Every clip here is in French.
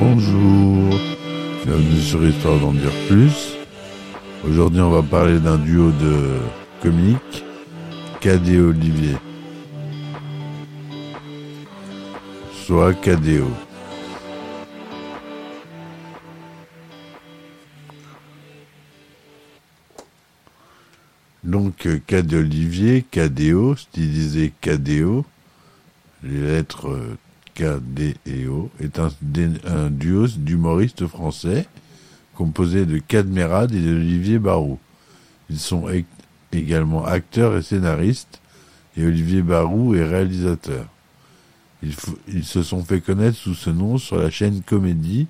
Bonjour, bienvenue sur Histoire d'en dire plus. Aujourd'hui, on va parler d'un duo de comiques, Cadet Olivier. Soit Cadéo. Donc, Cadet Olivier, Cadéo, stylisé Cadéo, les lettres euh, K, D et O, est un, duo d'humoristes français composé de Cadmerade et d'Olivier Barou. Ils sont également acteurs et scénaristes, et Olivier Barou est réalisateur. Ils, ils, se sont fait connaître sous ce nom sur la chaîne Comédie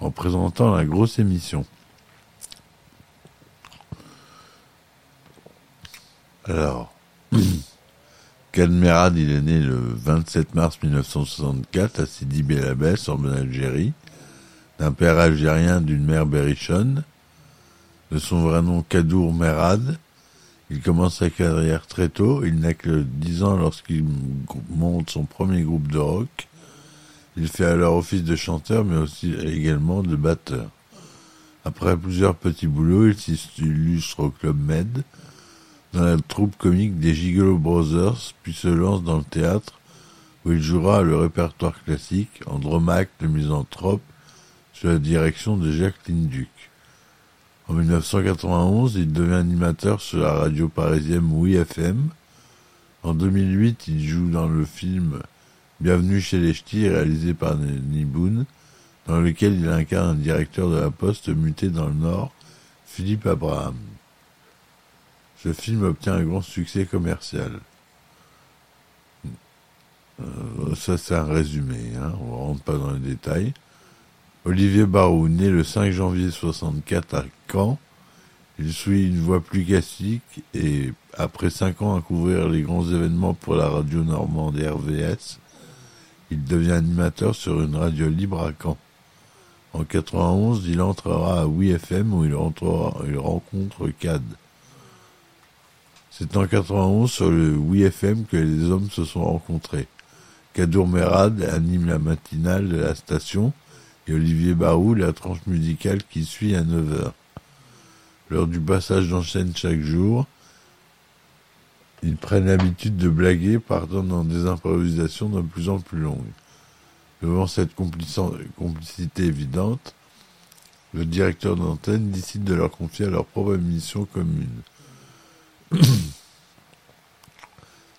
en présentant la grosse émission. Alors, Cadmerade, il est né le 27 mars 1964 à Sidi Bel Abbès, en Algérie, d'un père algérien d'une mère berrichonne. De son vrai nom Kadour Merad, il commence sa carrière très tôt. Il n'a que 10 ans lorsqu'il monte son premier groupe de rock. Il fait alors office de chanteur, mais aussi également de batteur. Après plusieurs petits boulots, il s'illustre au Club Med, dans la troupe comique des Gigolo Brothers, puis se lance dans le théâtre, où il jouera le répertoire classique, Andromaque, le misanthrope, sous la direction de Jacqueline Duc. En 1991, il devient animateur sur la radio parisienne Oui FM. En 2008, il joue dans le film Bienvenue chez les Ch'tis, réalisé par Denis Boone, dans lequel il incarne un directeur de la poste muté dans le Nord, Philippe Abraham. Ce film obtient un grand succès commercial. Euh, ça, c'est un résumé, hein, on ne rentre pas dans les détails. Olivier Barou, né le 5 janvier 64 à Caen, il suit une voie plus classique et, après cinq ans à couvrir les grands événements pour la radio normande RVS, il devient animateur sur une radio libre à Caen. En 91, il entrera à WeFM où il, il rencontre CAD. C'est en 91 sur le WeFM que les hommes se sont rencontrés. Kadour Merad anime la matinale de la station et Olivier Barou la tranche musicale qui suit à 9h. Lors du passage d'enchaîne chaque jour, ils prennent l'habitude de blaguer, partant dans des improvisations de plus en plus longues. Devant cette complicité évidente, le directeur d'antenne décide de leur confier à leur propre mission commune.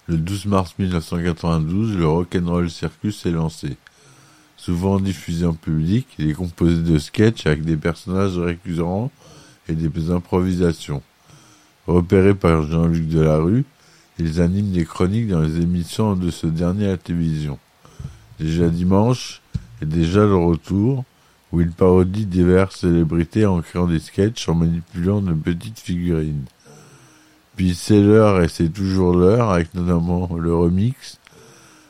le 12 mars 1992, le Rock'n'Roll Circus est lancé. Souvent diffusé en public, il est composé de sketchs avec des personnages récurrents et des improvisations. Repérés par Jean-Luc Delarue, ils animent des chroniques dans les émissions de ce dernier à la télévision. Déjà dimanche est déjà le retour, où il parodie diverses célébrités en créant des sketchs en manipulant de petites figurines. Puis c'est l'heure et c'est toujours l'heure, avec notamment le remix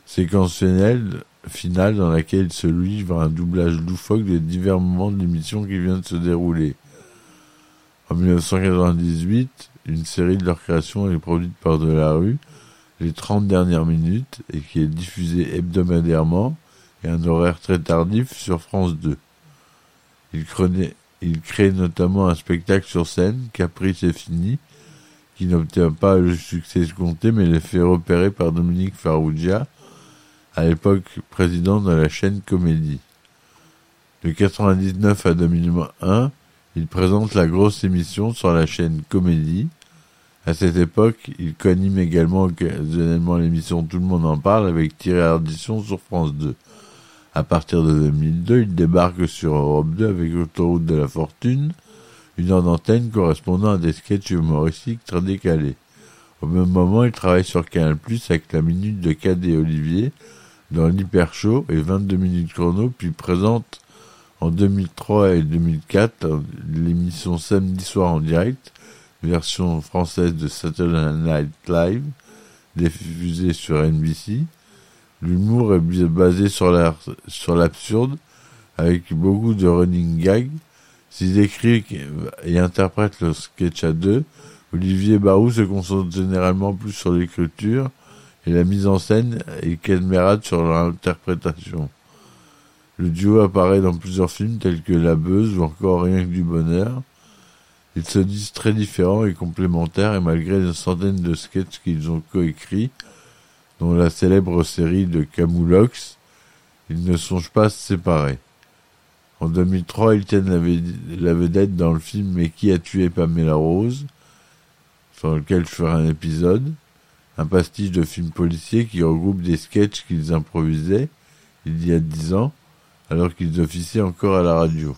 séquentionnel final dans laquelle il se livre un doublage loufoque des divers moments de l'émission qui vient de se dérouler. En 1998, une série de leur création est produite par Delarue, les 30 dernières minutes, et qui est diffusée hebdomadairement et un horaire très tardif sur France 2. Il, il crée notamment un spectacle sur scène, Caprice est fini, qui n'obtient pas le succès escompté, mais les fait repérer par Dominique Farrugia, à l'époque président de la chaîne Comédie. De 99 à 2001, il présente la grosse émission sur la chaîne Comédie. À cette époque, il coanime également occasionnellement l'émission Tout le monde en parle avec Thierry Ardisson sur France 2. À partir de 2002, il débarque sur Europe 2 avec Autoroute de la Fortune, une heure d'antenne correspondant à des sketchs humoristiques très décalés. Au même moment, il travaille sur Canal+, avec la Minute de Cadet Olivier, dans l'Hyper Show et 22 minutes chrono, puis présente en 2003 et 2004 l'émission Samedi soir en direct, version française de Saturday Night Live, diffusée sur NBC. L'humour est basé sur l'absurde, avec beaucoup de running gags. S'il écrit et interprète le sketch à deux, Olivier Barou se concentre généralement plus sur l'écriture et la mise en scène et Merad sur l'interprétation. Le duo apparaît dans plusieurs films tels que La Beuse ou encore Rien que du bonheur. Ils se disent très différents et complémentaires et malgré une centaine de sketchs qu'ils ont coécrits, dont la célèbre série de Camoulox, ils ne songent pas à se séparer. En 2003, ils tiennent la, vedette dans le film Mais qui a tué Pamela Rose, sur lequel je ferai un épisode, un pastiche de film policier qui regroupe des sketchs qu'ils improvisaient il y a dix ans, alors qu'ils officiaient encore à la radio.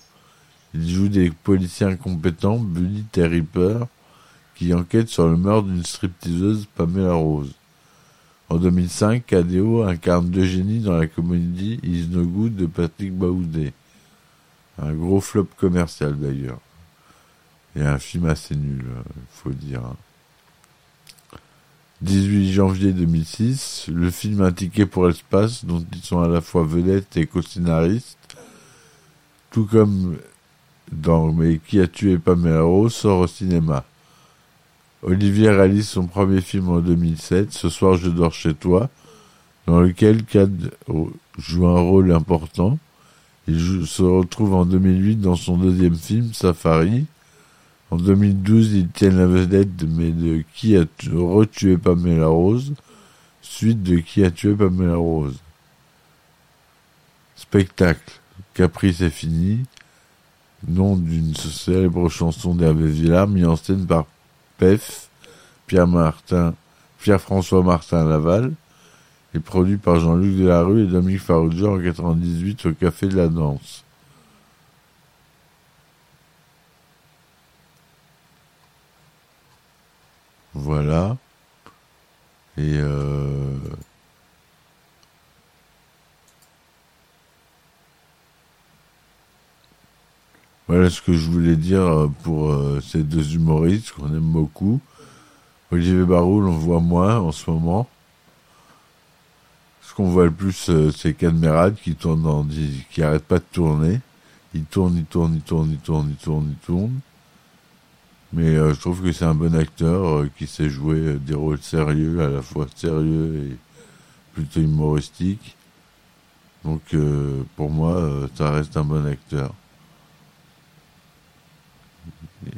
Il joue des policiers incompétents, Bully et Ripper, qui enquêtent sur le meurtre d'une stripteaseuse Pamela Rose. En 2005, Cadeo incarne Eugénie dans la comédie Is No Good de Patrick Baoudé. Un gros flop commercial d'ailleurs. Et un film assez nul, il faut dire. 18 janvier 2006, le film Un pour l'espace, dont ils sont à la fois vedettes et co-scénaristes, tout comme dans Mais qui a tué Pamela sort au cinéma. Olivier réalise son premier film en 2007, Ce soir je dors chez toi, dans lequel Cad joue un rôle important. Il se retrouve en 2008 dans son deuxième film, Safari. En 2012, il tient la vedette mais de Qui a retué Pamela Rose, suite de Qui a tué Pamela Rose. Spectacle. Caprice est fini nom d'une célèbre chanson d'Hervé Villard, mis en scène par Pef, Pierre Martin, Pierre-François Martin Laval, et produit par Jean-Luc Delarue et Dominique Farrugia en 98 au Café de la Danse. Voilà. Et euh, Voilà ce que je voulais dire euh, pour euh, ces deux humoristes qu'on aime beaucoup. Olivier Barou, on voit moins en ce moment. Ce qu'on voit le plus, euh, c'est Cadmerade qui tourne dans, qui arrête pas de tourner. Il tourne, il tourne, il tourne, il tourne, il tourne, il tourne. Mais je trouve que c'est un bon acteur qui sait jouer des rôles sérieux, à la fois sérieux et plutôt humoristiques. Donc pour moi, ça reste un bon acteur.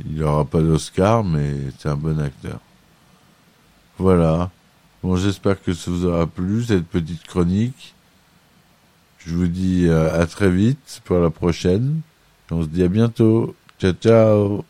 Il n'aura pas d'Oscar, mais c'est un bon acteur. Voilà. Bon, j'espère que ça vous aura plu, cette petite chronique. Je vous dis euh, à très vite pour la prochaine. On se dit à bientôt. Ciao, ciao.